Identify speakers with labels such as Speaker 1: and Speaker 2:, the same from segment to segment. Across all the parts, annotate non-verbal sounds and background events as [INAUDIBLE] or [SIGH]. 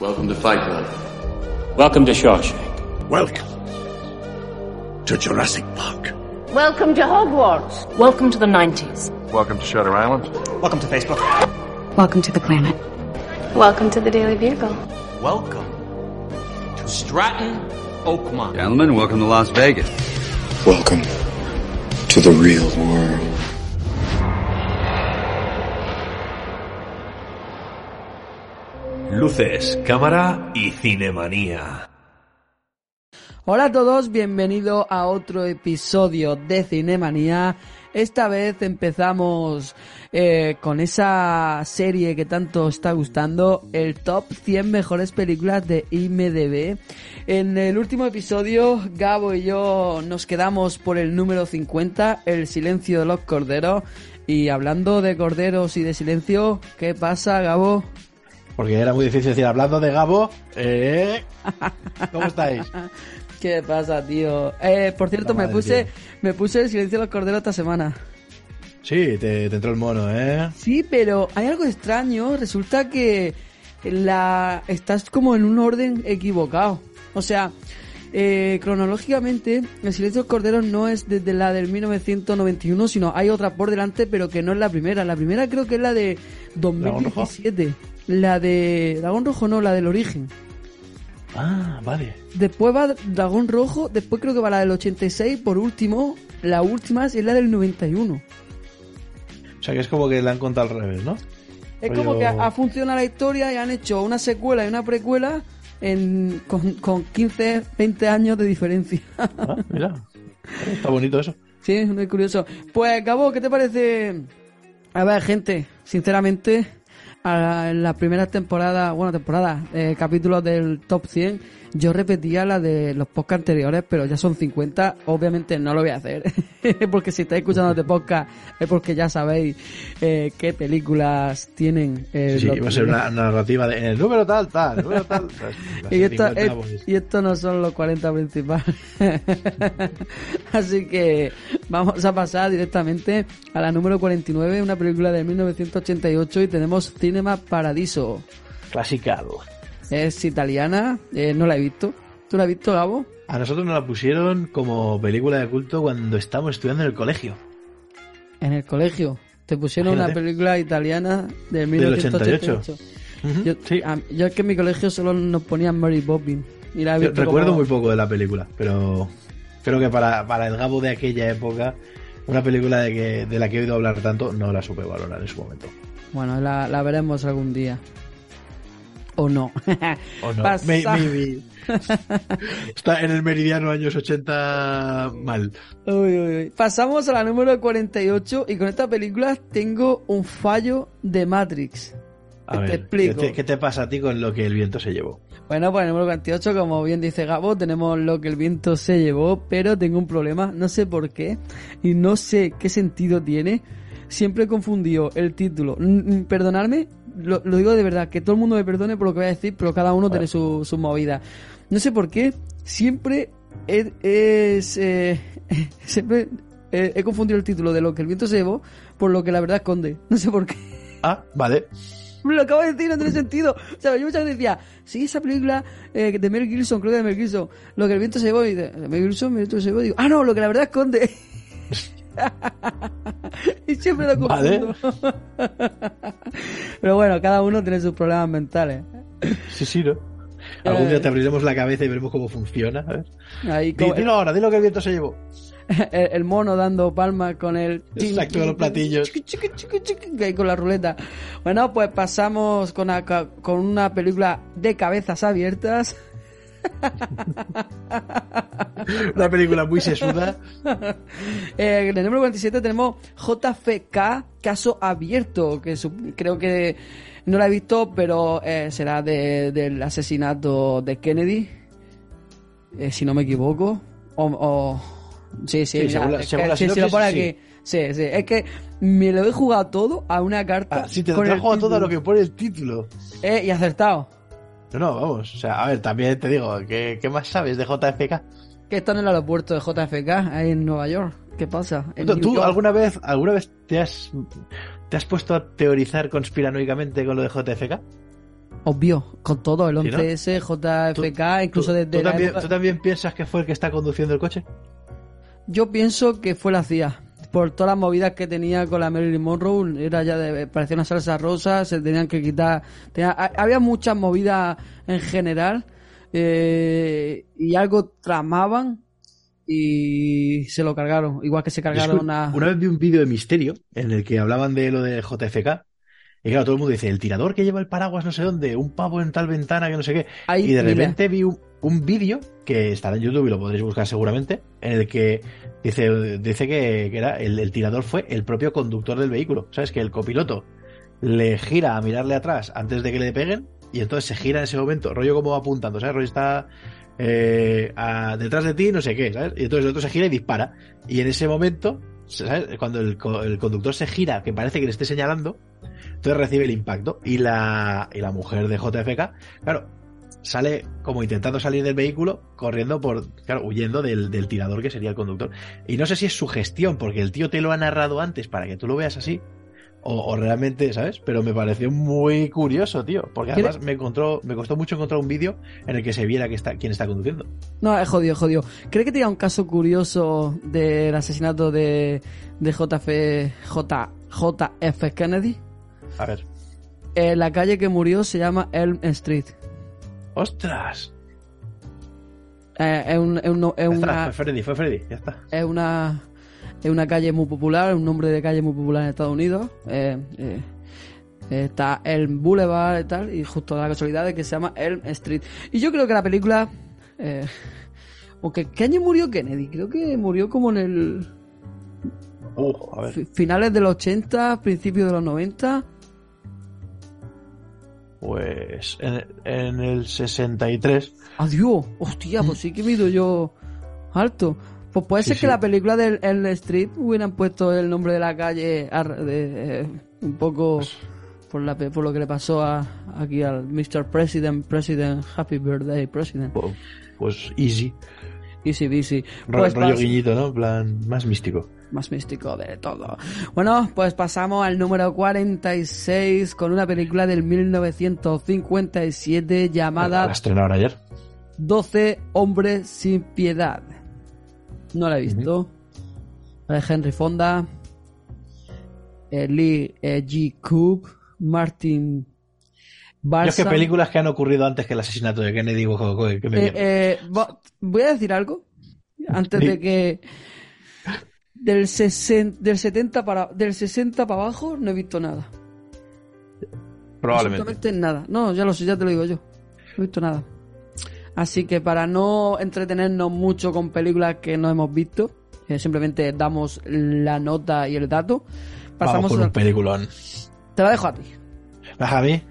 Speaker 1: Welcome to Fight Club.
Speaker 2: Welcome to Shawshank.
Speaker 3: Welcome to Jurassic Park.
Speaker 4: Welcome to Hogwarts.
Speaker 5: Welcome to the 90s.
Speaker 1: Welcome to Shutter Island.
Speaker 6: Welcome to Facebook.
Speaker 5: Welcome to the planet.
Speaker 7: Welcome to the Daily Bugle.
Speaker 6: Welcome to Stratton Oakmont.
Speaker 8: Gentlemen, welcome to Las Vegas.
Speaker 9: Welcome to the real world.
Speaker 10: Luces, cámara y cinemanía.
Speaker 11: Hola a todos, bienvenido a otro episodio de Cinemanía. Esta vez empezamos eh, con esa serie que tanto está gustando, el top 100 mejores películas de IMDB. En el último episodio, Gabo y yo nos quedamos por el número 50, El silencio de los corderos. Y hablando de corderos y de silencio, ¿qué pasa, Gabo?
Speaker 12: Porque era muy difícil decir, hablando de Gabo, ¿eh? ¿cómo estáis? [LAUGHS]
Speaker 11: ¿Qué pasa, tío? Eh, por cierto, me puse, me puse el silencio de los corderos esta semana.
Speaker 12: Sí, te, te, entró el mono, ¿eh?
Speaker 11: Sí, pero hay algo extraño. Resulta que la estás como en un orden equivocado. O sea, eh, cronológicamente, el silencio de los corderos no es desde la del 1991, sino hay otra por delante, pero que no es la primera. La primera creo que es la de 2017. La de Dragón Rojo no, la del origen.
Speaker 12: Ah, vale.
Speaker 11: Después va Dragón Rojo, después creo que va la del 86, por último, la última es la del 91.
Speaker 12: O sea que es como que la han contado al revés, ¿no?
Speaker 11: Es Rollo... como que ha, ha, funcionado la historia y han hecho una secuela y una precuela en, con, con 15, 20 años de diferencia.
Speaker 12: Ah, mira. Está bonito eso.
Speaker 11: Sí, es muy curioso. Pues, Gabo, ¿qué te parece? A ver, gente, sinceramente, en la primera temporada, bueno, temporada, eh, capítulos del top 100, yo repetía la de los podcasts anteriores, pero ya son 50, obviamente no lo voy a hacer, [LAUGHS] porque si estáis escuchando este podcast es porque ya sabéis eh, qué películas tienen. Eh,
Speaker 12: sí, va a ser una [LAUGHS] narrativa de en el número tal, tal, el número tal. [LAUGHS]
Speaker 11: y, esto, es, y esto no son los 40 principales. Así que vamos a pasar directamente a la número 49, una película de 1988 y tenemos Cinema Paradiso.
Speaker 12: Clasical.
Speaker 11: Es italiana, eh, no la he visto. ¿Tú la has visto, Gabo?
Speaker 12: A nosotros nos la pusieron como película de culto cuando estábamos estudiando en el colegio.
Speaker 11: ¿En el colegio? Te pusieron Imagínate. una película italiana de 1988.
Speaker 12: 88. Uh -huh.
Speaker 11: yo,
Speaker 12: sí.
Speaker 11: a, yo es que en mi colegio solo nos ponían Mary Poppins. Y la he visto
Speaker 12: recuerdo
Speaker 11: como...
Speaker 12: muy poco de la película, pero creo que para, para el Gabo de aquella época, una película de, que, de la que he oído hablar tanto, no la supe valorar en su momento.
Speaker 11: Bueno, la, la veremos algún día. O no.
Speaker 12: O no. Maybe. [LAUGHS] Está en el meridiano años 80 mal.
Speaker 11: Uy, uy, uy. Pasamos a la número 48 y con esta película tengo un fallo de Matrix.
Speaker 12: A
Speaker 11: te
Speaker 12: ver,
Speaker 11: explico.
Speaker 12: ¿qué te, ¿qué te pasa a ti con lo que el viento se llevó?
Speaker 11: Bueno, pues en el número 48, como bien dice Gabo, tenemos lo que el viento se llevó, pero tengo un problema, no sé por qué, y no sé qué sentido tiene. Siempre he confundido el título. Perdonadme, lo, lo, digo de verdad, que todo el mundo me perdone por lo que voy a decir, pero cada uno bueno. tiene su, su, movida. No sé por qué, siempre es. es eh, [LAUGHS] siempre eh, he confundido el título de lo que el viento se llevó por lo que la verdad esconde. No sé por qué.
Speaker 12: Ah, vale.
Speaker 11: Me [LAUGHS] lo acabo de decir, no tiene sentido. O sea, yo muchas veces decía, sí, esa película eh, de Mel Gibson, creo que de Mel Gibson, lo que el viento se llevó, y de, de Mel Gibson, el viento se llevó, y digo, ah, no, lo que la verdad esconde. [LAUGHS] [LAUGHS] y siempre lo confundo.
Speaker 12: Vale. [LAUGHS]
Speaker 11: Pero bueno, cada uno tiene sus problemas mentales.
Speaker 12: Sí, sí, ¿no? Algún día te abriremos la cabeza y veremos cómo funciona. A ver.
Speaker 11: Ahí,
Speaker 12: como... Dilo ahora, dilo que el viento se llevó. [LAUGHS]
Speaker 11: El, el mono dando palmas con el...
Speaker 12: Exacto, con los platillos.
Speaker 11: Ahí con la ruleta. Bueno, pues pasamos con una, con una película de cabezas abiertas. [LAUGHS]
Speaker 12: Una película muy sesuda. [LAUGHS]
Speaker 11: Eh, en el número 47 tenemos JFK, caso abierto, que su, creo que No la he visto, pero eh, será de, del asesinato de Kennedy, eh, si no me equivoco. O, o- sí, sí,
Speaker 12: Sí, según la- según
Speaker 11: sí, sí, lo
Speaker 12: sinopsis, sí.
Speaker 11: aquí. Sí, sí, es que me lo he jugado todo a una carta.
Speaker 12: Ah, sí, te
Speaker 11: con el
Speaker 12: trajo a todo
Speaker 11: título.
Speaker 12: lo que pone el título.
Speaker 11: Eh, y acertado.
Speaker 12: No, no, vamos. O sea, a ver, también te digo, ¿qué, qué más sabes de JFK?
Speaker 11: Que está en el aeropuerto de JFK, ahí en Nueva York. ¿Qué pasa? En
Speaker 12: ¿Tú, alguna vez, alguna vez te has, te has puesto a teorizar conspiranoicamente con lo de JFK?
Speaker 11: Obvio, con todo, el
Speaker 12: ¿Sí, no?
Speaker 11: 11S, JFK, incluso
Speaker 12: ¿Tú,
Speaker 11: desde
Speaker 12: tú
Speaker 11: la
Speaker 12: también,
Speaker 11: época-
Speaker 12: ¿Tú también piensas que fue el que está conduciendo el coche?
Speaker 11: Yo pienso que fue la CIA. Por todas las movidas que tenía con la Marilyn Monroe, era ya de, parecía una salsa rosa, se tenían que quitar. tenía- ha- había muchas movidas en general eh, y algo tramaban y se lo cargaron. Igual que se cargaron a.
Speaker 12: Una vez vi un vídeo de Misterio en el que hablaban de lo de JFK. Y claro, todo el mundo dice, el tirador que lleva el paraguas no sé dónde, un pavo en tal ventana que no sé qué. Y de repente vi un, un vídeo que estará en YouTube y lo podréis buscar seguramente, en el que dice, dice que, que era el, el tirador fue el propio conductor del vehículo. ¿Sabes? Que el copiloto le gira a mirarle atrás antes de que le peguen y entonces se gira en ese momento, rollo como apuntando, ¿sabes? Rollo está eh, a- detrás de ti, no sé qué, ¿sabes? Y entonces el otro se gira y dispara. Y en ese momento, Cuando el, co- el conductor se gira, que parece que le esté señalando, entonces recibe el impacto. Y la, y la mujer de JFK, claro, sale como intentando salir del vehículo, corriendo por, claro, huyendo del, del tirador que sería el conductor. Y no sé si es su gestión, porque el tío te lo ha narrado antes para que tú lo veas así, o, o realmente, ¿sabes? Pero me pareció muy curioso, tío, porque
Speaker 11: ¿Quiere-
Speaker 12: además me encontró, me costó mucho encontrar un vídeo en el que se viera que está, quién está conduciendo.
Speaker 11: No, es jodido, jodido. ¿Cree que tenía un caso curioso del asesinato de, de JF, J, JF Kennedy?
Speaker 12: A ver.
Speaker 11: Eh, la calle que murió se llama Elm Street.
Speaker 12: ¡Ostras!
Speaker 11: Eh, es, un- es un- es
Speaker 12: Ya está,
Speaker 11: una,
Speaker 12: fue Freddy, fue Freddy, ya está.
Speaker 11: es una es una calle muy popular, un nombre de calle muy popular en Estados Unidos. Eh, eh, está Elm Boulevard y tal, y justo la casualidad de que se llama Elm Street. Y yo creo que la película... Eh, aunque, ¿qué año murió Kennedy? Creo que murió como en el...
Speaker 12: Uh, a ver.
Speaker 11: fi- Finales de los 80, principios de los 90.
Speaker 12: Pues en, en el 63.
Speaker 11: Adiós, hostia, pues sí que mido yo alto. Pues puede
Speaker 12: Sí,
Speaker 11: ser
Speaker 12: sí.
Speaker 11: que la película del Elm Street hubieran puesto el nombre de la calle de, eh, un poco
Speaker 12: Pues
Speaker 11: por, la, por lo que le pasó a, aquí al Mr. President, President, Happy Birthday, President.
Speaker 12: Pues, pues easy.
Speaker 11: Easy, easy. Pues
Speaker 12: rollo guiñito, ¿no? Plan, más místico.
Speaker 11: más místico de todo. Bueno, pues pasamos al número 46 con una película del 1957
Speaker 12: La
Speaker 11: llamada
Speaker 12: estrenaron ayer.
Speaker 11: 12 hombres sin piedad. No la he visto. La de Henry Fonda, eh, Lee eh, G. Cook, Martin
Speaker 12: Yo es que películas que han ocurrido antes que el asesinato de Kennedy, ojo, ojo, que me
Speaker 11: Eh, eh, vo- voy a decir algo antes
Speaker 12: Sí.
Speaker 11: de que del, 60, del 70 para del 60 para abajo no he visto nada.
Speaker 12: Probablemente.
Speaker 11: Absolutamente nada. No, ya lo sé, ya te lo digo yo. No he visto nada. Así que para no entretenernos mucho con películas que no hemos visto, eh, simplemente damos la nota y el dato.
Speaker 12: Vamos
Speaker 11: Pasamos
Speaker 12: con
Speaker 11: a...
Speaker 12: un peliculón.
Speaker 11: Te la dejo a ti.
Speaker 12: Baja a mí.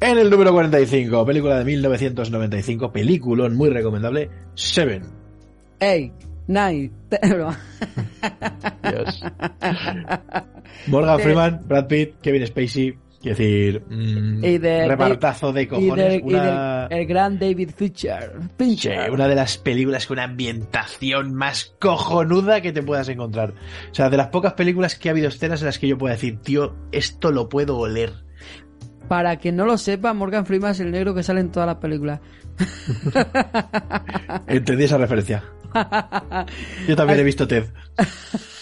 Speaker 12: En el número 45, película de 1995, peliculón muy recomendable, Seven.
Speaker 11: Eight, [LAUGHS] nine.
Speaker 12: Dios. Morgan Freeman, Brad Pitt, Kevin Spacey, quiero decir, mm,
Speaker 11: Y de-
Speaker 12: repartazo de cojones. una...
Speaker 11: el gran David Fincher.
Speaker 12: Sí,
Speaker 11: Fincher.
Speaker 12: una de las películas con una ambientación más cojonuda que te puedas encontrar. O sea, de las pocas películas que ha habido escenas en las que yo puedo decir, tío, esto lo puedo oler.
Speaker 11: Para quien no lo sepa, Morgan Freeman es el negro que sale en todas las películas. [LAUGHS]
Speaker 12: Entendí esa referencia. Yo también he visto Ted. [LAUGHS]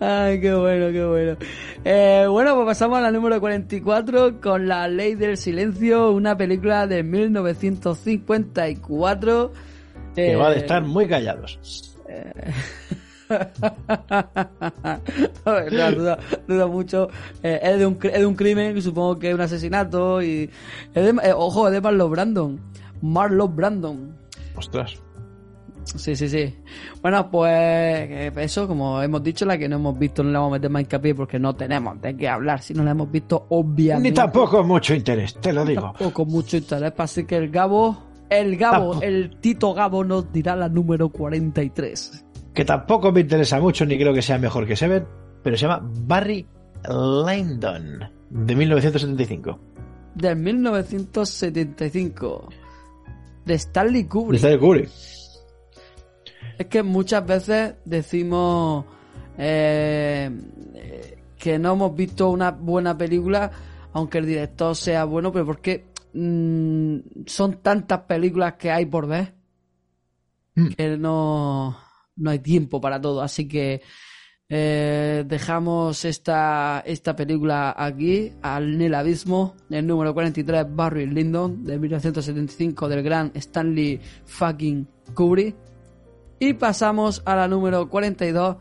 Speaker 11: Ay, qué bueno, qué bueno. Eh, bueno, pues pasamos a la número 44 con La Ley del Silencio, una película de 1954.
Speaker 12: Que
Speaker 11: Eh,
Speaker 12: va de estar muy callados.
Speaker 11: A [LAUGHS] ver, no, duda, duda mucho. Eh, es, de un, es de un crimen, supongo que es un asesinato. y es de- eh, Ojo, es de Marlon Brandon. Marlon Brandon.
Speaker 12: Ostras.
Speaker 11: Sí, sí, sí. Bueno, pues eh, eso, como hemos dicho, la que no hemos visto no le vamos a meter más hincapié porque no tenemos de qué hablar. Si no la hemos visto, obviamente.
Speaker 12: Ni tampoco mucho interés, te lo digo.
Speaker 11: Tampoco mucho interés. Así que el Gabo, el Gabo, el Tito Gabo nos dirá la número 43.
Speaker 12: Que tampoco me interesa mucho, ni creo que sea mejor que Seven, pero se llama Barry Lyndon, de 1975.
Speaker 11: Del 1975. De Stanley Kubrick.
Speaker 12: De Kubrick.
Speaker 11: Es que muchas veces decimos eh, que no hemos visto una buena película, aunque el director sea bueno, pero porque mm, son tantas películas que hay por ver
Speaker 12: Mm.
Speaker 11: que no, no hay tiempo para todo. Así que eh, dejamos esta, esta película aquí, al el abismo, el número 43, Barry Lyndon, de 1975, del gran Stanley fucking Kubrick. Y pasamos a la número 42,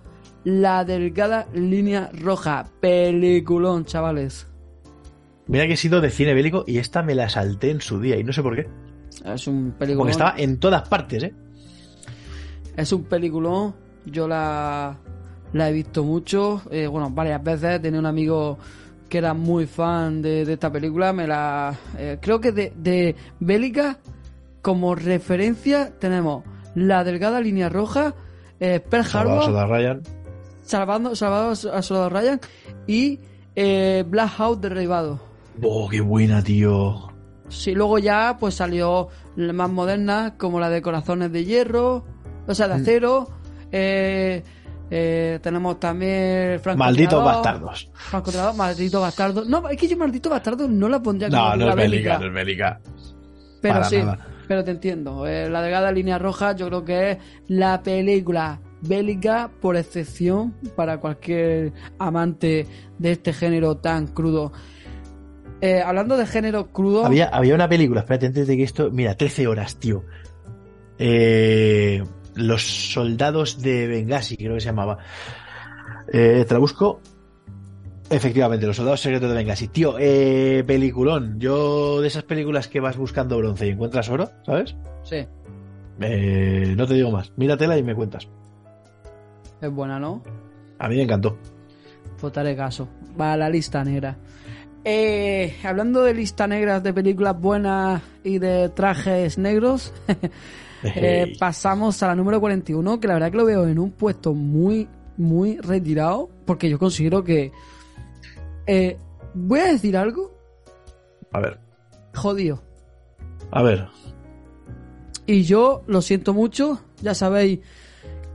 Speaker 11: La Delgada Línea Roja. Peliculón, chavales.
Speaker 12: Mira que he sido de cine bélico y esta me la salté en su día y no sé por qué.
Speaker 11: Es un peliculón.
Speaker 12: Porque estaba en todas partes, ¿eh?
Speaker 11: Es un peliculón. Yo la, la he visto mucho. eh, bueno, varias veces. Tenía un amigo que era muy fan de, de esta película. Me la. eh, creo que de, de Bélica, como referencia, tenemos La Delgada Línea Roja, eh, Pearl
Speaker 12: Salvador
Speaker 11: Harbor,
Speaker 12: Soldado Ryan.
Speaker 11: Salvando, Salvador a Soldado Ryan y eh, Black House Derribado.
Speaker 12: Oh, qué buena, tío.
Speaker 11: Sí, luego ya pues salió la más moderna como la de Corazones de Hierro, o sea, de
Speaker 12: Mm.
Speaker 11: acero. eh, eh, tenemos también Franco
Speaker 12: Malditos bastardos.
Speaker 11: Francotirador, maldito bastardo. No, es que yo maldito bastardo no la pondría como
Speaker 12: No, no es bélica,
Speaker 11: bélica,
Speaker 12: no es bélica.
Speaker 11: pero
Speaker 12: para
Speaker 11: sí,
Speaker 12: nada.
Speaker 11: Pero te entiendo. Eh, la delgada línea roja yo creo que es la película bélica por excepción para cualquier amante de este género tan crudo. Eh, hablando de género crudo,
Speaker 12: Había, había una película, espérate, antes de que esto. Mira, 13 horas, tío. Eh, los soldados de Benghazi, creo que se llamaba. Eh, te la busco. Efectivamente, los soldados secretos de Benghazi. Tío, eh, peliculón. Yo, de esas películas que vas buscando bronce y encuentras oro, ¿sabes?
Speaker 11: sí,
Speaker 12: Eh, no te digo más. Míratela y me cuentas.
Speaker 11: es buena, ¿no?
Speaker 12: A mí me encantó.
Speaker 11: Pues te haré caso. Va a la lista negra. Eh, hablando de lista negras de películas buenas y de trajes negros, [LAUGHS] eh, pasamos a la número 41, que la verdad que lo veo en un puesto muy, muy retirado, porque yo considero que... eh, voy a decir algo
Speaker 12: A ver,
Speaker 11: jodido.
Speaker 12: a ver.
Speaker 11: Y yo lo siento mucho, ya sabéis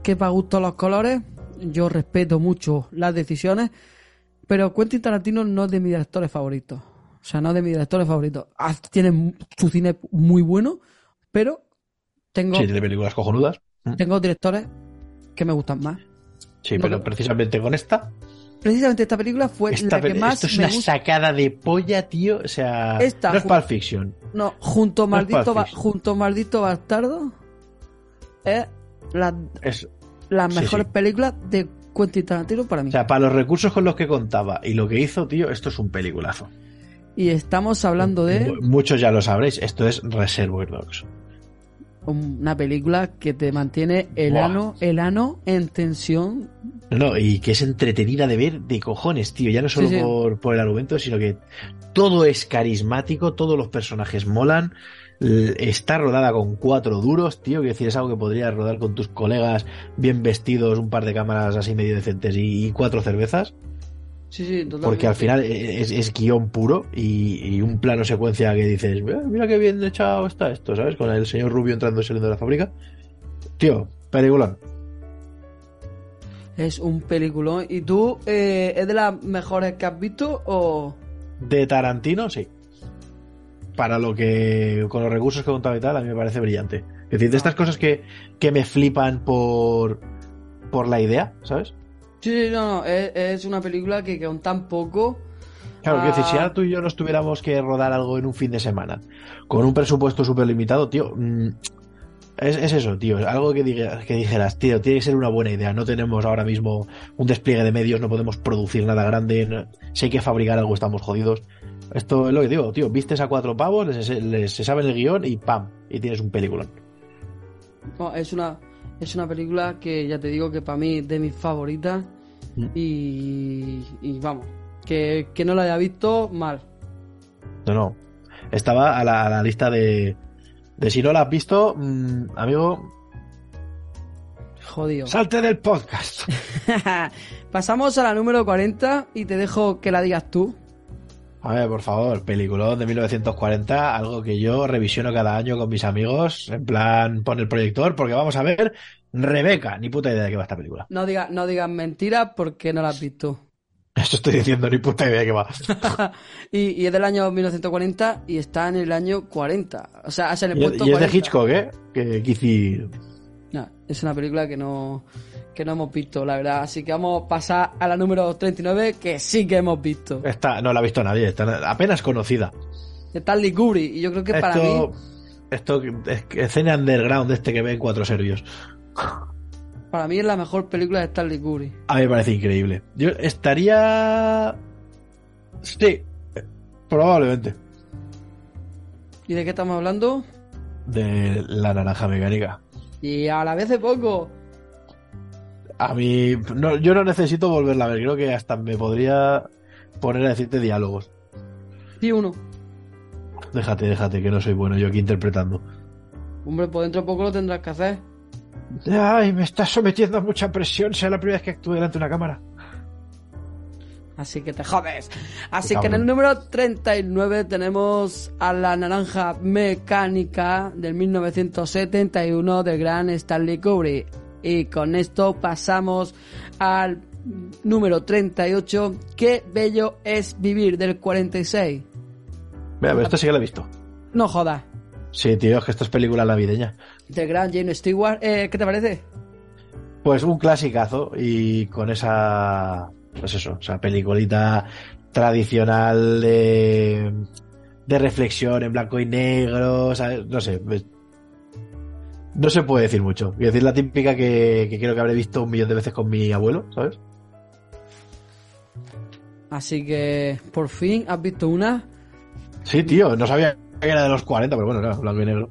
Speaker 11: que para gusto los colores, yo respeto mucho las decisiones, pero Quentin Tarantino no es de mis directores favoritos. O sea, no es de mis directores favoritos. Ah, Tiene su cine muy bueno, pero tengo,
Speaker 12: Sí, tiene películas cojonudas.
Speaker 11: tengo directores que me gustan más.
Speaker 12: Sí,
Speaker 11: No,
Speaker 12: pero precisamente con esta.
Speaker 11: Precisamente esta película fue
Speaker 12: esta
Speaker 11: la que más
Speaker 12: esto es
Speaker 11: me
Speaker 12: una
Speaker 11: gusta.
Speaker 12: sacada de polla, tío. O sea,
Speaker 11: Esta,
Speaker 12: no es Pulp Fiction.
Speaker 11: No, junto a
Speaker 12: No
Speaker 11: Maldito, Ba- junto Maldito Bastardo es la-
Speaker 12: Es,
Speaker 11: las
Speaker 12: Sí,
Speaker 11: mejores
Speaker 12: sí.
Speaker 11: películas de Quentin Tarantino para mí.
Speaker 12: o sea, para los recursos con los que contaba y lo que hizo, tío, esto es un peliculazo.
Speaker 11: Y estamos hablando de
Speaker 12: Mu- Muchos ya lo sabréis, esto es Reservoir Dogs.
Speaker 11: Una película que te mantiene el
Speaker 12: Buah.
Speaker 11: ano, el ano en tensión.
Speaker 12: No, no, y que es entretenida de ver de cojones, tío. Ya no solo
Speaker 11: Sí, sí.
Speaker 12: Por, por el argumento, sino que todo es carismático, todos los personajes molan. Está rodada con cuatro duros, tío. Que decir, es algo que podrías rodar con tus colegas bien vestidos, un par de cámaras así medio decentes y, y cuatro cervezas.
Speaker 11: Sí, sí, totalmente.
Speaker 12: Porque al final es, es guion puro y, y un plano secuencia que dices, "Eh, mira qué bien echado está esto, ¿sabes? Con el señor Rubio entrando y saliendo de la fábrica. Tío, peliculón.
Speaker 11: Es un peliculón. ¿Y tú, eh, es de las mejores que has visto o...?
Speaker 12: De Tarantino, sí. Para lo que, con los recursos que contaba y tal, a mí me parece brillante. Es decir, de estas cosas que, que me flipan por, por la idea, ¿sabes?
Speaker 11: Sí, sí, no, no, es, es una película que con tan poco...
Speaker 12: Claro, quiero decir, si
Speaker 11: Ah.
Speaker 12: ahora tú y yo nos tuviéramos que rodar algo en un fin de semana, con un presupuesto súper limitado, tío, mm, es, es eso, tío, es algo que, diga- que dijeras, tío, tiene que ser una buena idea, no tenemos ahora mismo un despliegue de medios, no podemos producir nada grande, no- si hay que fabricar algo estamos jodidos. Esto es lo que digo, tío, vistes a cuatro pavos, les, les- se saben el guion y ¡pam! Y tienes un peliculón.
Speaker 11: no, es una, Es una película que ya te digo que para mí es de mis favoritas.
Speaker 12: Mm.
Speaker 11: Y, y vamos, que, que no la haya visto, mal.
Speaker 12: No, no. Estaba a la, a la lista de, de si no la has visto, mm, amigo,
Speaker 11: Jodido.
Speaker 12: salte del podcast. [LAUGHS]
Speaker 11: Pasamos a la número 40 y te dejo que la digas tú.
Speaker 12: A ver, por favor, peliculón de 1940, algo que yo revisiono cada año con mis amigos, en plan, pon el proyector, porque vamos a ver Rebeca, ni puta idea de qué va esta película.
Speaker 11: No digas no digas mentiras porque no la has visto. [LAUGHS]
Speaker 12: Esto estoy diciendo, ni puta idea de qué va. [LAUGHS]
Speaker 11: y, y es del año 1940 y está en el año 40. O sea, se le
Speaker 12: Y,
Speaker 11: puesto
Speaker 12: y es de
Speaker 11: 40.
Speaker 12: Hitchcock, ¿eh? Que.
Speaker 11: No, es una película que no, que no hemos visto, la verdad. Así que vamos a pasar a la número 39, que sí que hemos visto.
Speaker 12: Esta no la ha visto nadie, está apenas conocida.
Speaker 11: De Stanley Kubrick. Y yo creo que para mí,
Speaker 12: Esto, es escena underground de este que ven cuatro serbios.
Speaker 11: para mí es la mejor película de Stanley Kubrick.
Speaker 12: A mí me parece increíble. Yo estaría... Sí, probablemente.
Speaker 11: ¿Y de qué estamos hablando?
Speaker 12: De la naranja mecánica.
Speaker 11: Y a la vez de poco.
Speaker 12: A mí, no, yo no necesito volverla a ver. Creo que hasta me podría poner a decirte diálogos.
Speaker 11: Y uno.
Speaker 12: Déjate, déjate, que no soy bueno yo aquí interpretando.
Speaker 11: Hombre, por dentro de poco lo tendrás que hacer.
Speaker 12: Ay, me estás sometiendo a mucha presión. Sea la primera vez que actúe delante de una cámara.
Speaker 11: Así que te jodes. Así que en el número 39 tenemos a la naranja mecánica del 1971 del gran Stanley Kubrick. Y con esto pasamos al número 38. Qué bello es vivir del 46.
Speaker 12: Mira, pero esto sí que lo he visto.
Speaker 11: No jodas.
Speaker 12: Sí, tío, es que esto es película navideña.
Speaker 11: Del gran Jane Stewart. Eh, ¿Qué te parece?
Speaker 12: Pues un clasicazo y con esa, pues eso, o sea, peliculita tradicional de, de reflexión en blanco y negro, ¿sabes? no sé, no se puede decir mucho. Quiero decir la típica que, que creo que habré visto un millón de veces con mi abuelo, ¿sabes?
Speaker 11: Así que por fin has visto una.
Speaker 12: Sí, tío, no sabía que era de los 40, pero bueno, claro, blanco y negro.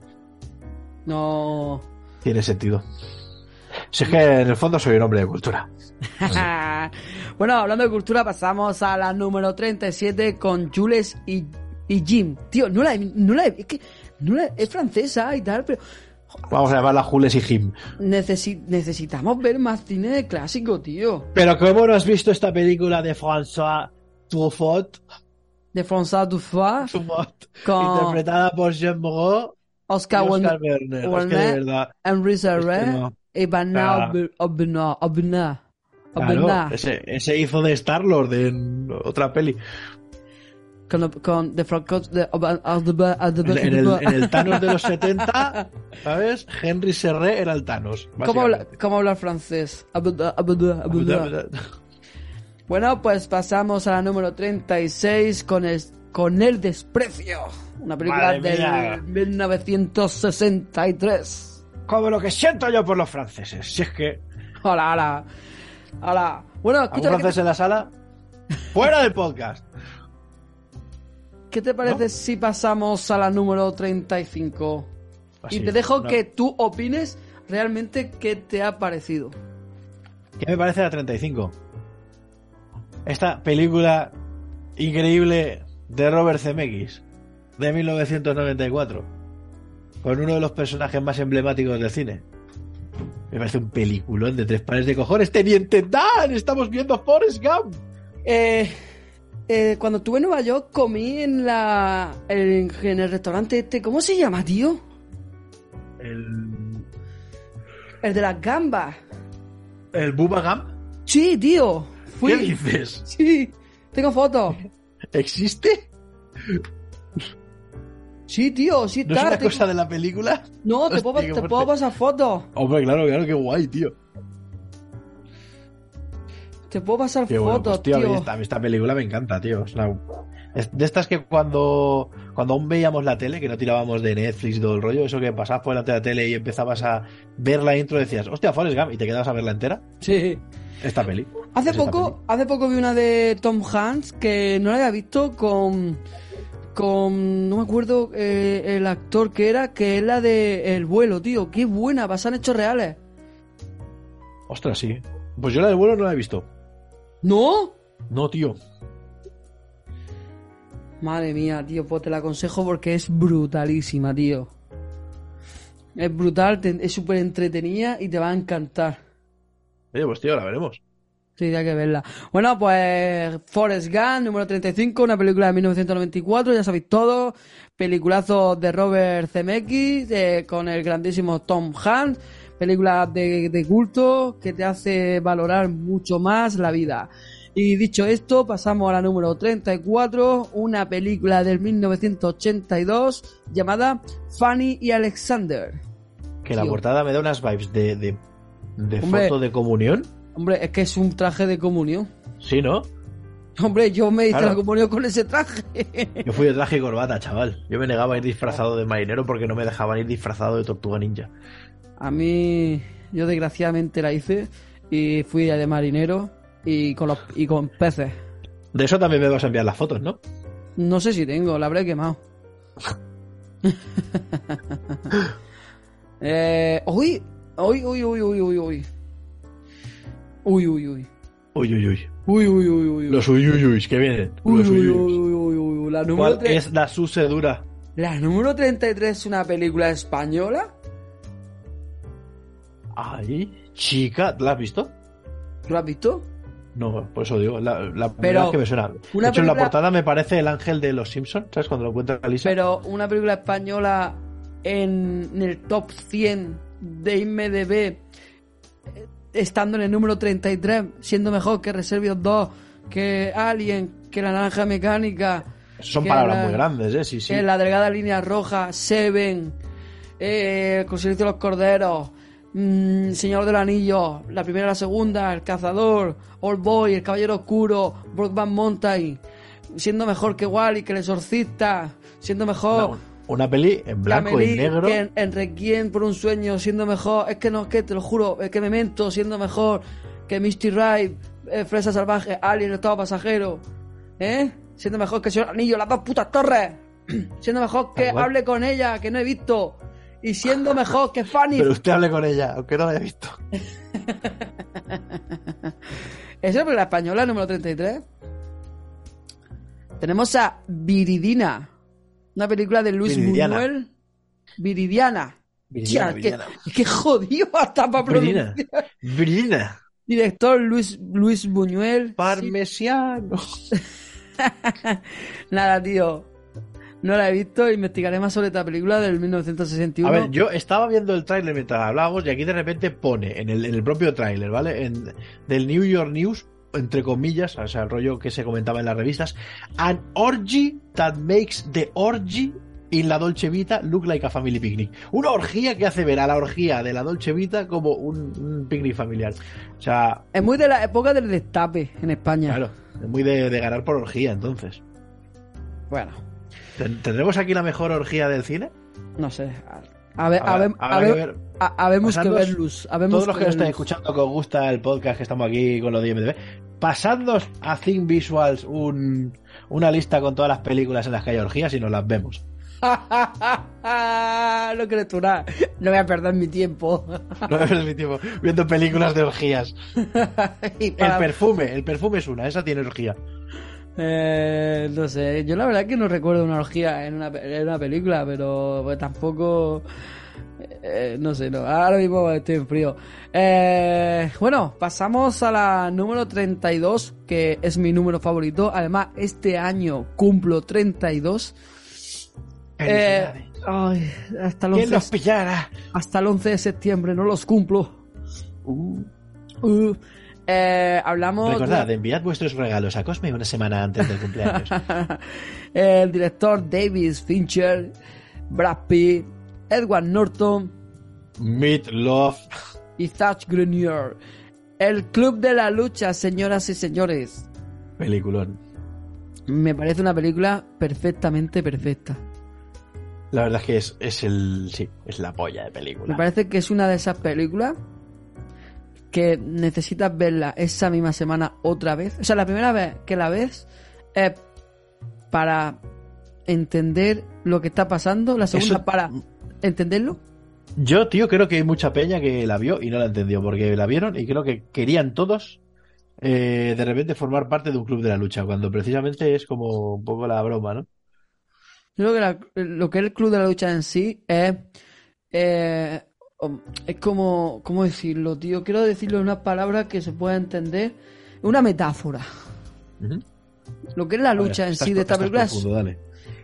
Speaker 11: No.
Speaker 12: Tiene sentido. Si es que en el fondo soy un hombre de cultura. [LAUGHS]
Speaker 11: bueno, hablando de cultura, pasamos a la número 37 con Jules y, y Jim. Tío, no la he, no la es que no la es francesa y tal, pero
Speaker 12: Vamos a llamarla Jules y Jim.
Speaker 11: necesi- necesitamos ver más cine de clásico, tío.
Speaker 12: Pero ¿cómo no has visto esta película de François Truffaut?
Speaker 11: De François
Speaker 12: Truffaut
Speaker 11: con
Speaker 12: interpretada por Jean Moreau
Speaker 11: Oscar,
Speaker 12: y Oscar
Speaker 11: Werner,
Speaker 12: Werner. Es que no.
Speaker 11: y Bernard Obna- Obna-
Speaker 12: Claro, ese, ese hizo de Star-Lord en otra peli.
Speaker 11: Con, con de Franco de,
Speaker 12: En, el, en el Thanos de los 70, [LAUGHS] ¿sabes? Henry Serré era el Thanos.
Speaker 11: ¿Cómo, habla. ¿Cómo hablar francés? Bueno, pues pasamos a la número 36 con el, con el desprecio. Una película del 1963.
Speaker 12: Como lo que siento yo por los franceses. Si es que.
Speaker 11: Hola, hola. Hola. Bueno,
Speaker 12: ¿Algún
Speaker 11: escucha, ¿qué
Speaker 12: francés
Speaker 11: te,
Speaker 12: en la sala? ¡Fuera del podcast!
Speaker 11: Qué te parece si pasamos a la número 35?
Speaker 12: Así,
Speaker 11: y te dejo
Speaker 12: no.
Speaker 11: que tú opines realmente qué te ha parecido.
Speaker 12: ¿Qué me parece la 35? Esta película increíble de Robert Zemeckis de 1994 con uno de los personajes más emblemáticos del cine. Me parece un peliculón de tres pares de cojones. ¡Teniente Dan! ¡Estamos viendo Forrest Gump!
Speaker 11: Eh, eh, cuando estuve en Nueva York comí en la en, en el restaurante este, ¿cómo se llama, tío?
Speaker 12: El,
Speaker 11: El de las gambas.
Speaker 12: el Bubba Gump.
Speaker 11: Sí, tío. Fui.
Speaker 12: ¿Qué dices?
Speaker 11: Sí, tengo fotos.
Speaker 12: ¿Existe?
Speaker 11: Sí, tío, sí
Speaker 12: ¿No es una cosa de la película?
Speaker 11: No, te, [LAUGHS]
Speaker 12: Hostia,
Speaker 11: puedo, te puedo pasar fotos.
Speaker 12: Hombre, claro, claro, qué guay, tío.
Speaker 11: Te puedo pasar
Speaker 12: bueno,
Speaker 11: fotos,
Speaker 12: pues, tío, a mí
Speaker 11: tío.
Speaker 12: esta, a mí esta película me encanta, tío. Es, una- es de estas que cuando, cuando aún veíamos la tele, que no tirábamos de Netflix y todo el rollo, eso que pasabas por delante de la tele y empezabas a ver la intro decías, hostia, Forrest Gump, y te quedabas a verla entera.
Speaker 11: Sí.
Speaker 12: Esta peli.
Speaker 11: Hace
Speaker 12: Es
Speaker 11: poco, hace poco vi una de Tom Hanks que no la había visto con con no me acuerdo eh, el actor que era, que es la de El vuelo, tío. Qué buena, basada en hechos reales.
Speaker 12: Ostras, sí. Pues yo la del vuelo no la he visto.
Speaker 11: ¿No?
Speaker 12: No, tío.
Speaker 11: Madre mía, tío, pues te la aconsejo porque es brutalísima, tío. Es brutal, te- es súper entretenida y te va a encantar.
Speaker 12: Oye, pues tío, la veremos.
Speaker 11: Sí, hay que verla. Bueno, pues Forrest Gump, número 35, una película de 1994, ya sabéis todo. Peliculazo de Robert Zemeckis eh, con el grandísimo Tom Hanks. Película de, de culto que te hace valorar mucho más la vida. Y dicho esto, pasamos a la número 34, una película del 1982 llamada Fanny y Alexander.
Speaker 12: Que la
Speaker 11: Tío.
Speaker 12: portada me da unas vibes de, de, de
Speaker 11: Hombre.
Speaker 12: foto de comunión.
Speaker 11: Hombre, es que es un traje de comunión.
Speaker 12: Sí, ¿no?
Speaker 11: Hombre, yo me hice
Speaker 12: Claro.
Speaker 11: la comunión con ese traje. [LAUGHS]
Speaker 12: Yo fui de traje y corbata, chaval. Yo me negaba a ir disfrazado de marinero porque no me dejaban ir disfrazado de tortuga ninja.
Speaker 11: A mí, yo desgraciadamente la hice y fui de marinero y con, los, y con peces.
Speaker 12: De eso también me vas a enviar las fotos, ¿no?
Speaker 11: No sé si tengo, la habré quemado. eh, uy, uy, uy, uy, uy, uy, uy. Uy, uy, uy.
Speaker 12: Uy, uy, uy.
Speaker 11: Uy, uy, uy, uy.
Speaker 12: Los uy, uy, uy, que vienen.
Speaker 11: Uy,
Speaker 12: Los
Speaker 11: uy,
Speaker 12: uy,
Speaker 11: uy,
Speaker 12: uy.
Speaker 11: uy, uy, uy, uy. La número,
Speaker 12: ¿Cuál es la sucedura?
Speaker 11: la número 33 es una película española.
Speaker 12: Ay, chica, ¿la has visto?
Speaker 11: ¿Tú la has visto?
Speaker 12: No, por eso digo, la, la
Speaker 11: Pero
Speaker 12: vez que me suena.
Speaker 11: una
Speaker 12: de hecho, en la portada me parece el ángel de los Simpsons, ¿sabes? Cuando lo encuentra Lisa.
Speaker 11: Pero una película española en, en el top 100 de IMDB, eh, estando en el número 33, siendo mejor que Reservios 2, que Alien, que La Naranja Mecánica.
Speaker 12: Son palabras
Speaker 11: la-
Speaker 12: muy grandes, ¿eh? Sí, sí.
Speaker 11: que La Delgada Línea Roja, Seven, eh, Silencio de los Corderos, mm, Señor del Anillo, la primera y la segunda, El Cazador, Old Boy, El Caballero Oscuro, Brokeback Mountain, siendo mejor que Wally, que El Exorcista, siendo mejor...
Speaker 12: Una, una peli en blanco y negro.
Speaker 11: que en, en Requiem por un sueño, siendo mejor. Es que no, es que te lo juro, es que Memento, siendo mejor que Misty Ride, eh, Fresa Salvaje, Alien, Estado Pasajero. ¿Eh? Siendo mejor que Señor Anillo, las dos putas torres. [CLEARS THROAT] siendo mejor que hable con ella, que no he visto. Y siendo mejor que Fanny.
Speaker 12: Pero usted hable con ella, aunque no la haya visto. [LAUGHS]
Speaker 11: Esa es la española número 33. Tenemos a Viridina, una película de Luis
Speaker 12: Viridiana.
Speaker 11: Buñuel. Viridiana.
Speaker 12: Viridiana,
Speaker 11: Tía,
Speaker 12: Viridiana.
Speaker 11: Que, que jodido hasta para pronunciar.
Speaker 12: Brillina.
Speaker 11: Director Luis, Luis Buñuel.
Speaker 12: Parmesiano. [LAUGHS]
Speaker 11: Nada, tío. No la he visto. Investigaré más sobre esta película del 1961.
Speaker 12: A ver, yo estaba viendo el tráiler mientras hablábamos y aquí de repente pone en el, en el propio tráiler, ¿vale? En, del New York News, entre comillas, o sea, el rollo que se comentaba en las revistas, an orgy that makes the orgy in la Dolce Vita look like a family picnic. Una orgía que hace ver a la orgía de la Dolce Vita como un, un picnic familiar. O sea,
Speaker 11: Es muy de la época del destape en España.
Speaker 12: claro, es muy de, de ganar por orgía, entonces.
Speaker 11: Bueno,
Speaker 12: ¿Ten- ¿Tendremos aquí la mejor orgía del cine?
Speaker 11: no sé. A ver, a ver, a ver,
Speaker 12: ver.
Speaker 11: a- habemos que verlos. habemos
Speaker 12: Todos los que nos estén escuchando que os gusta el podcast que estamos aquí con los de IMDb, pasadnos a Think Visuals un, una lista con todas las películas en las que hay orgías y nos las vemos. [LAUGHS]
Speaker 11: no crees tú nada. No voy a perder mi tiempo. [LAUGHS]
Speaker 12: No es mi tiempo viendo películas de orgías. [LAUGHS] El perfume, el perfume es una, esa tiene orgía.
Speaker 11: Eh, no sé, yo la verdad que no recuerdo una orgía en una, en una película, pero pues, tampoco... eh, no sé, no, ahora mismo estoy en frío. Eh, bueno, pasamos a la número 32, que es mi número favorito. Además, este año cumplo 32. Eh, ay, hasta, el
Speaker 12: ¿Quién
Speaker 11: 11,
Speaker 12: los pillara?
Speaker 11: hasta el 11 de septiembre no los cumplo. Uh, eh, hablamos... de-
Speaker 12: Recordad, enviad vuestros regalos a Cosme una semana antes del cumpleaños. [LAUGHS]
Speaker 11: el director David Fincher, Brad Pitt, Edward Norton
Speaker 12: Meat Love.
Speaker 11: y Zach Grenier. El Club de la Lucha, señoras y señores.
Speaker 12: Peliculón.
Speaker 11: Me parece una película perfectamente perfecta.
Speaker 12: La verdad es que es, es el. Sí, es la polla de película.
Speaker 11: Me parece que es una de esas películas que necesitas verla esa misma semana otra vez. O sea, la primera vez que la ves es para entender lo que está pasando, la segunda
Speaker 12: Eso-
Speaker 11: para entenderlo
Speaker 12: Yo, tío, creo que hay mucha peña que la vio y no la entendió, porque la vieron y creo que querían todos eh, de repente formar parte de un club de la lucha, cuando precisamente es como un poco la broma, ¿no?
Speaker 11: Yo creo que la- lo que es el club de la lucha en sí es. eh, es como. ¿Cómo decirlo, tío? Quiero decirlo en unas palabras que se pueda entender. Una metáfora. Lo que es la
Speaker 12: ver,
Speaker 11: lucha en sí de esta película es.
Speaker 12: profundo.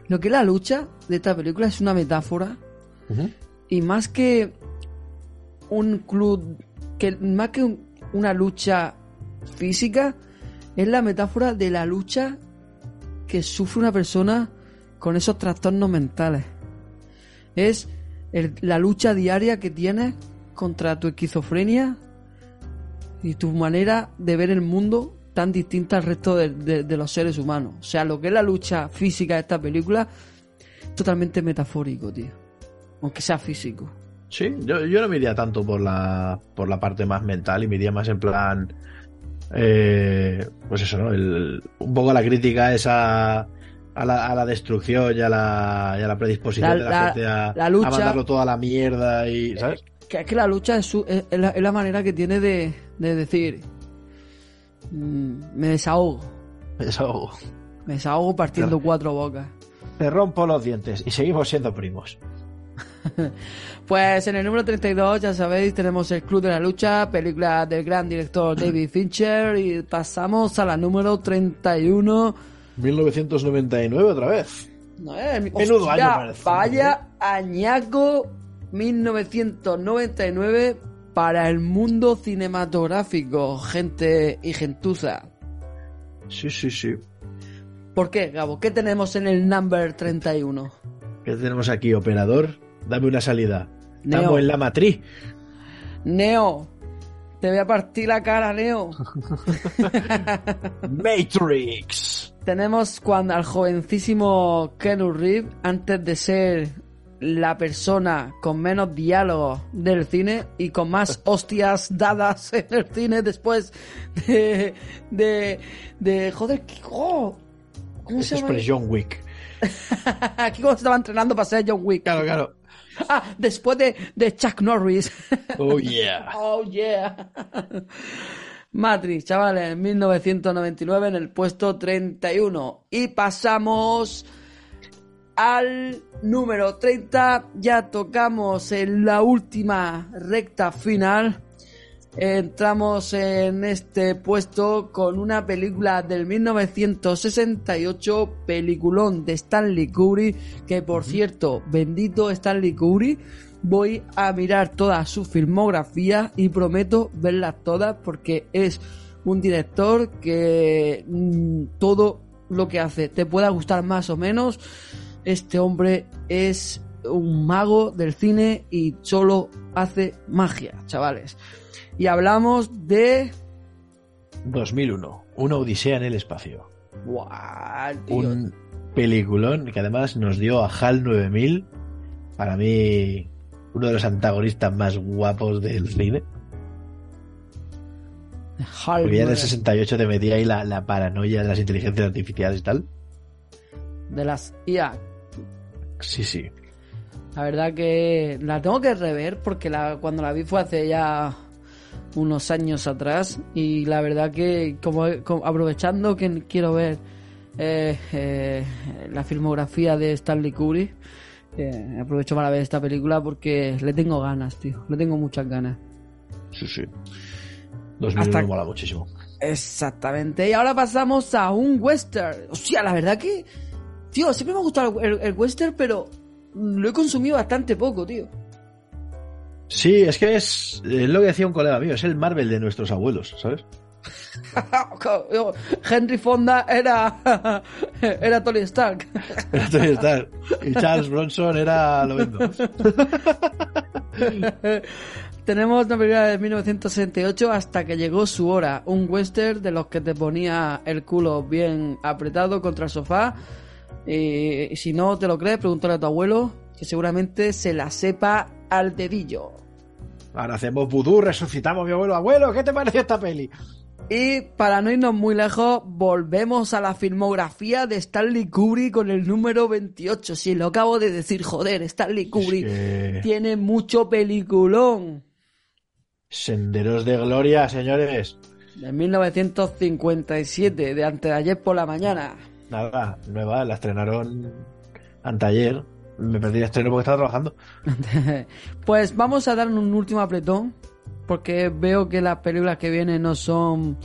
Speaker 11: Lo que es la lucha de esta película es una metáfora. Y más que un club. que Más que un- una lucha física. Es la metáfora de la lucha que sufre una persona con esos trastornos mentales. Es el- la lucha diaria que tienes contra tu esquizofrenia y tu manera de ver el mundo tan distinta al resto de, los seres humanos. O sea, lo que es la lucha física de esta película totalmente metafórico, tío. Aunque sea físico.
Speaker 12: Sí, yo, yo no me tanto por la, por la parte más mental y me más en plan. eh, pues eso, ¿no? El- un poco la crítica esa a la, a la destrucción y a la, y a la predisposición
Speaker 11: La-
Speaker 12: de la, gente a,
Speaker 11: la lucha-
Speaker 12: a mandarlo toda la mierda y. ¿Sabes?
Speaker 11: Que es que la lucha es, su- es- es la, es la manera que tiene de, de decir... mm, me desahogo.
Speaker 12: Eso.
Speaker 11: Me desahogo partiendo cuatro bocas.
Speaker 12: Te rompo los dientes y seguimos siendo primos. [LAUGHS]
Speaker 11: Pues en el número 32, ya sabéis, tenemos el Club de la Lucha, película del gran director David Fincher, y pasamos a la número 31.
Speaker 12: 1999 otra vez.
Speaker 11: No, eh,
Speaker 12: Menudo
Speaker 11: hostia,
Speaker 12: año parece,
Speaker 11: Vaya añaco 1999 para el mundo cinematográfico, gente y gentuza.
Speaker 12: Sí, sí, sí.
Speaker 11: ¿Por qué, Gabo? ¿Qué tenemos en el number 31?
Speaker 12: ¿Qué tenemos aquí, operador? Dame una salida.
Speaker 11: Neo.
Speaker 12: Estamos en la matriz.
Speaker 11: Neo, te voy a partir la cara, Neo. [LAUGHS]
Speaker 12: Matrix.
Speaker 11: Tenemos cuando al jovencísimo Keanu Reeves, antes de ser la persona con menos diálogos del cine y con más [LAUGHS] hostias dadas [LAUGHS] en el cine después de. de. de. joder, ¿qué- oh, ¿cómo se llama?
Speaker 12: es John Wick.
Speaker 11: Aquí cuando estaba entrenando para ser John Wick.
Speaker 12: Claro, claro.
Speaker 11: Ah, después de, de Chuck Norris.
Speaker 12: Oh, yeah. [LAUGHS]
Speaker 11: Oh, yeah. Matrix, chavales, 1999 en el puesto 31. Y pasamos al número 30. Ya tocamos en la última recta final. Entramos en este puesto con una película del 1968, peliculón de Stanley Kubrick, que por cierto, bendito Stanley Kubrick, voy a mirar toda su filmografía y prometo verlas todas porque es un director que mm, todo lo que hace te pueda gustar más o menos. Este hombre es un mago del cine y solo hace magia, chavales. Y hablamos de...
Speaker 12: 2001. Una odisea en el espacio.
Speaker 11: Buah, tío.
Speaker 12: Un peliculón que además nos dio a HAL 9000. Para mí, uno de los antagonistas más guapos del cine.
Speaker 11: Hal
Speaker 12: Porque ya en el
Speaker 11: nueve.
Speaker 12: 68 te metía ahí la, la paranoia de las inteligencias artificiales y tal.
Speaker 11: de las IA.
Speaker 12: Sí, sí.
Speaker 11: La verdad que la tengo que rever porque la, cuando la vi fue hace ya unos años atrás y la verdad que como, como- aprovechando que quiero ver eh, eh, la filmografía de Stanley Kubrick eh, aprovecho para ver esta película porque le tengo ganas, tío, le tengo muchas ganas.
Speaker 12: Sí, sí. 2001
Speaker 11: Hasta-
Speaker 12: mola muchísimo.
Speaker 11: Exactamente. Y ahora pasamos a un western. O sea, la verdad que, tío, siempre me ha gustado el, el western, pero lo he consumido bastante poco, tío.
Speaker 12: Sí, es que es, es lo que decía un colega mío, es el Marvel de nuestros abuelos, ¿sabes? [LAUGHS]
Speaker 11: Henry Fonda era [LAUGHS] era Tony Stark.
Speaker 12: Era Tony Stark. Y Charles Bronson era lo vendo. [LAUGHS]
Speaker 11: Tenemos una película de 1968 hasta que llegó su hora, un western de los que te ponía el culo bien apretado contra el sofá. Y, y si no te lo crees, pregúntale a tu abuelo, que seguramente se la sepa al dedillo.
Speaker 12: Ahora hacemos vudú, resucitamos a mi abuelo. Abuelo, ¿qué te pareció esta peli?
Speaker 11: Y para no irnos muy lejos, volvemos a la filmografía de Stanley Kubrick con el número 28. Si lo acabo de decir, joder, Stanley Kubrick
Speaker 12: que-
Speaker 11: tiene mucho peliculón.
Speaker 12: Senderos de gloria, señores.
Speaker 11: De 1957, de antes de ayer por la mañana.
Speaker 12: Nada, nueva, la estrenaron anteayer. Me perdí el estreno porque estaba trabajando. [LAUGHS]
Speaker 11: pues vamos a dar un último apretón, porque veo que las películas que vienen no son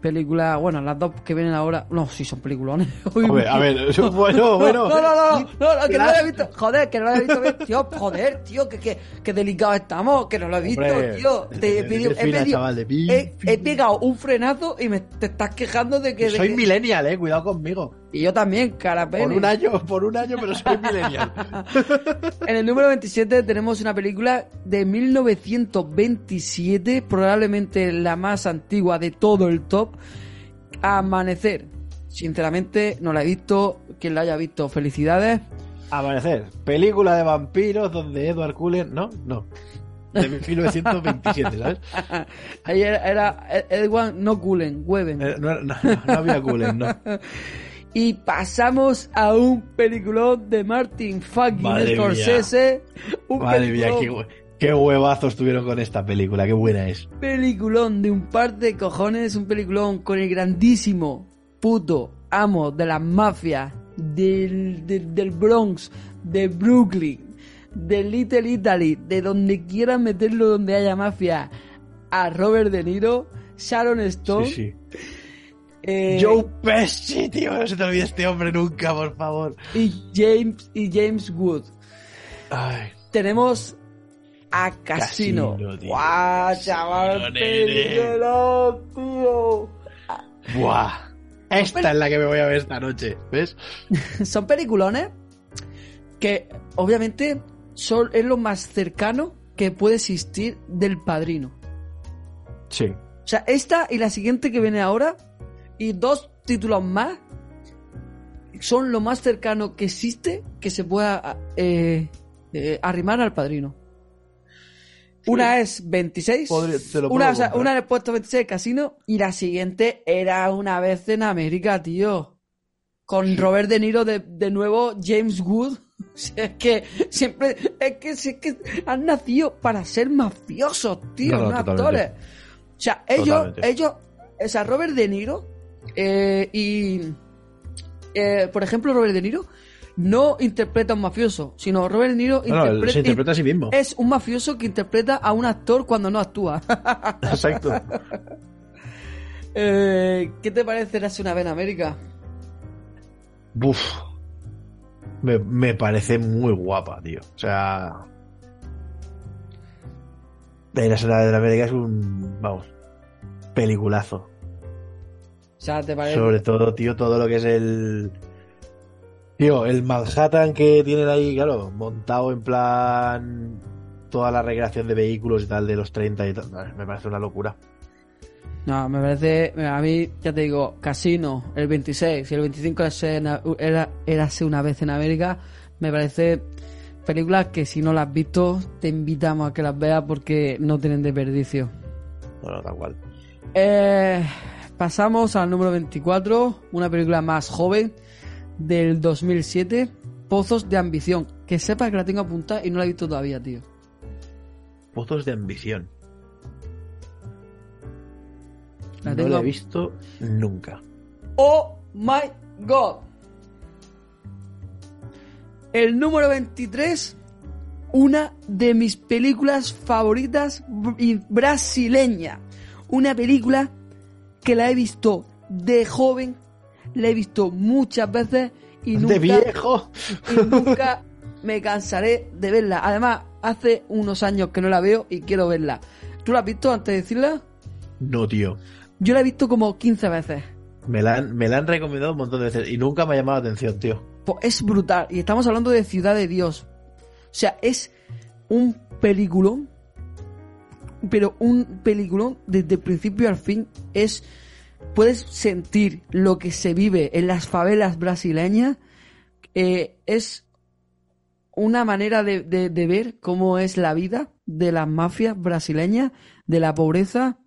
Speaker 11: películas, bueno, las dos que vienen ahora, no, sí son peliculones. [LAUGHS]
Speaker 12: Hombre, a ver, [LAUGHS] bueno, bueno.
Speaker 11: No, no, no, no, no, que no lo he visto. Joder, que no lo he visto bien, tío. Joder, tío, que, que, que delicado estamos, que no lo he visto, tío. Te he pedido, he, pedido- he, he pegado un frenazo y me te estás quejando de que.
Speaker 12: Soy millennial, eh, cuidado conmigo.
Speaker 11: Y yo también, carapene.
Speaker 12: Por un año, por un año, pero soy millennial. [LAUGHS]
Speaker 11: En el número 27 tenemos una película de 1927, probablemente la más antigua de todo el top, Amanecer. Sinceramente, no la he visto. Quien la haya visto, felicidades.
Speaker 12: Amanecer, película de vampiros donde Edward Cullen, no, no. De 1927, ¿sabes? [LAUGHS]
Speaker 11: Ahí era, era Edward, no Cullen, Weben.
Speaker 12: Eh, No, no, no, no había Cullen, no. [LAUGHS]
Speaker 11: Y pasamos a un peliculón de Martin fucking
Speaker 12: Madre
Speaker 11: Scorsese. Un
Speaker 12: Madre mía, qué, qué huevazos tuvieron con esta película, qué buena es.
Speaker 11: peliculón de un par de cojones, un peliculón con el grandísimo puto amo de las mafias del, del, del Bronx, de Brooklyn, de Little Italy, de donde quieran meterlo donde haya mafia, a Robert De Niro, Sharon Stone.
Speaker 12: Sí, sí.
Speaker 11: Eh,
Speaker 12: Joe Pesci, tío, no se te olvide este hombre nunca, por favor.
Speaker 11: y James y James Wood.
Speaker 12: Ay,
Speaker 11: Tenemos a Casino.
Speaker 12: Casino, tío.
Speaker 11: ¡Guau, chaval! Peliculón, tío!
Speaker 12: buah. Esta es la que me voy a ver esta noche, ¿ves? [LAUGHS]
Speaker 11: Son peliculones que obviamente son, es lo más cercano que puede existir del padrino.
Speaker 12: Sí.
Speaker 11: O sea, esta y la siguiente que viene ahora y dos títulos más son lo más cercano que existe que se pueda eh, eh, arrimar al padrino. Una es 26,
Speaker 12: Podría- te lo
Speaker 11: una, o sea, una en el puesto 26 Casino y la siguiente era una vez en América, tío. Con Robert De Niro de, de nuevo, James Wood. [LAUGHS] O sea, es que siempre, es que, es que han nacido para ser mafiosos, tío,
Speaker 12: No,
Speaker 11: no,
Speaker 12: no,
Speaker 11: actores. O sea, ellos,
Speaker 12: Totalmente.
Speaker 11: ellos, o sea, Robert De Niro eh, y, eh, por ejemplo, Robert De Niro no interpreta a un mafioso, sino Robert De Niro
Speaker 12: No, no,
Speaker 11: interpreta,
Speaker 12: se interpreta a sí mismo.
Speaker 11: es un mafioso que interpreta a un actor cuando no actúa. [LAUGHS]
Speaker 12: Exacto.
Speaker 11: Eh, ¿Qué te parece Érase una vez en América?
Speaker 12: Buf. Me, me parece muy guapa, tío. O sea. De la Senada de la América es un. Vamos. Peliculazo.
Speaker 11: O sea, ¿te parece?
Speaker 12: Sobre todo, tío, todo lo que es el. Tío, el Manhattan que tienen ahí, claro, montado en plan. Toda la recreación de vehículos y tal de los 30 y tal. Me parece una locura.
Speaker 11: No, me parece, a mí, ya te digo, Casino, el 26 y el 25 es en- era, érase una vez en América, me parece películas que si no las has visto, te invitamos a que las veas porque no tienen desperdicio.
Speaker 12: Bueno, tal cual.
Speaker 11: Eh, pasamos al número 24, una película más joven del 2007, Pozos de Ambición. Que sepas que la tengo apuntada y no la he visto todavía, tío.
Speaker 12: Pozos de ambición.
Speaker 11: La
Speaker 12: no la he visto nunca.
Speaker 11: Oh my god. El número 23, una de mis películas favoritas brasileña. Una película que la he visto de joven, la he visto muchas veces y nunca,
Speaker 12: ¡De viejo!
Speaker 11: y nunca me cansaré de verla. Además, hace unos años que no la veo y quiero verla. ¿Tú la has visto antes de decirla?
Speaker 12: No, tío.
Speaker 11: Yo la he visto como 15 veces.
Speaker 12: Me la, han, me la han recomendado un montón de veces y nunca me ha llamado la atención, tío.
Speaker 11: Pues es brutal. Y estamos hablando de Ciudad de Dios. O sea, es un peliculón. Pero un peliculón desde principio al fin. Es. Puedes sentir lo que se vive en las favelas brasileñas. Eh, es una manera de, de- de ver cómo es la vida de las mafias brasileñas, de la pobreza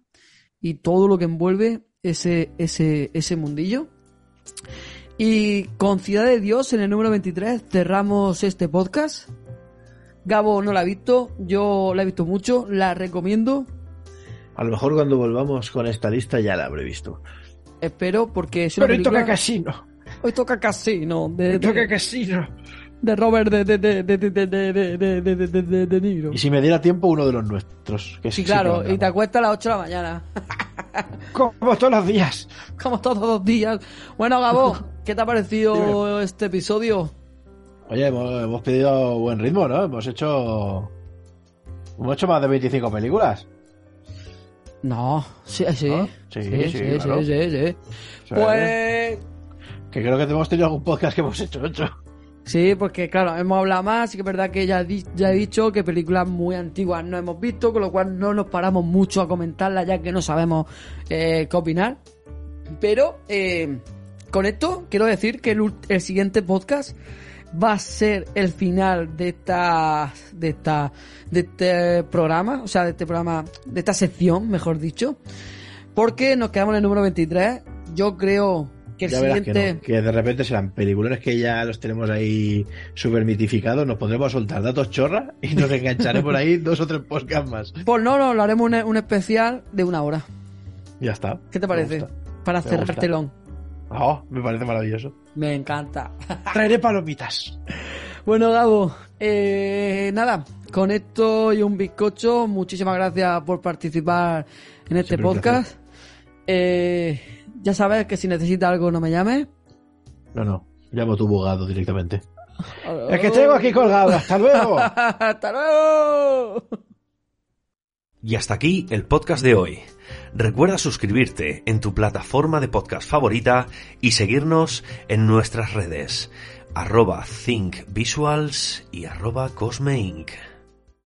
Speaker 11: y todo lo que envuelve ese, ese, ese mundillo. Y con Ciudad de Dios, en el número 23, cerramos este podcast. Gabo no la ha visto, yo la he visto mucho, la recomiendo.
Speaker 12: A lo mejor cuando volvamos con esta lista ya la habré visto.
Speaker 11: Espero, porque es
Speaker 12: Pero
Speaker 11: película...
Speaker 12: hoy toca casino.
Speaker 11: Hoy toca casino. De,
Speaker 12: hoy toca
Speaker 11: de,
Speaker 12: casino.
Speaker 11: De Robert de, de, de, de, Niro.
Speaker 12: Y si me diera tiempo, uno de los nuestros. Que
Speaker 11: sí, claro, y te acuestas a las 8 de la mañana.
Speaker 12: Como todos los días.
Speaker 11: Como todos los días. Bueno, Gabo, ¿qué te ha parecido este episodio?
Speaker 12: Oye, hemos, hemos pedido buen ritmo, ¿no? Hemos hecho. Hemos hecho más de 25 películas.
Speaker 11: No, sí, sí.
Speaker 12: ¿No?
Speaker 11: Sí,
Speaker 12: Sí,
Speaker 11: sí,
Speaker 12: sí,
Speaker 11: sí, sí, sí.
Speaker 12: Sí.
Speaker 11: Pues
Speaker 12: Que creo que hemos tenido algún podcast que hemos hecho ocho.
Speaker 11: sí, porque claro, hemos hablado más, sí que es verdad que ya, he dicho que películas muy antiguas no hemos visto, con lo cual no nos paramos mucho a comentarlas ya que no sabemos eh, qué opinar. Pero eh, con esto quiero decir que el, el siguiente podcast va a ser el final de esta de esta de este programa, o sea, de este programa, de esta sección, mejor dicho, porque nos quedamos en el número 23. Yo creo que el
Speaker 12: Ya verás que,
Speaker 11: siguiente
Speaker 12: no, que de repente serán peliculones que ya los tenemos ahí súper mitificados. Nos pondremos a soltar datos chorra y nos engancharemos por ahí [LAUGHS] dos o tres podcasts más.
Speaker 11: Pues no, no, lo haremos un, un especial de una hora.
Speaker 12: Ya está.
Speaker 11: ¿Qué te parece? Para cerrar telón.
Speaker 12: Oh, me parece maravilloso.
Speaker 11: Me encanta. [LAUGHS]
Speaker 12: Traeré palomitas.
Speaker 11: Bueno, Gabo, eh, nada, con esto y un bizcocho, muchísimas gracias por participar en este
Speaker 12: Siempre
Speaker 11: podcast. Eh, ya sabes que si necesitas algo no me llames.
Speaker 12: No, no. Llamo tu bugado directamente. [LAUGHS] Es que tengo aquí colgado. Hasta luego. [LAUGHS]
Speaker 11: ¡Hasta luego!
Speaker 10: Y hasta aquí el podcast de hoy. Recuerda suscribirte en tu plataforma de podcast favorita y seguirnos en nuestras redes arroba thinkvisuals y arroba cosmeinc.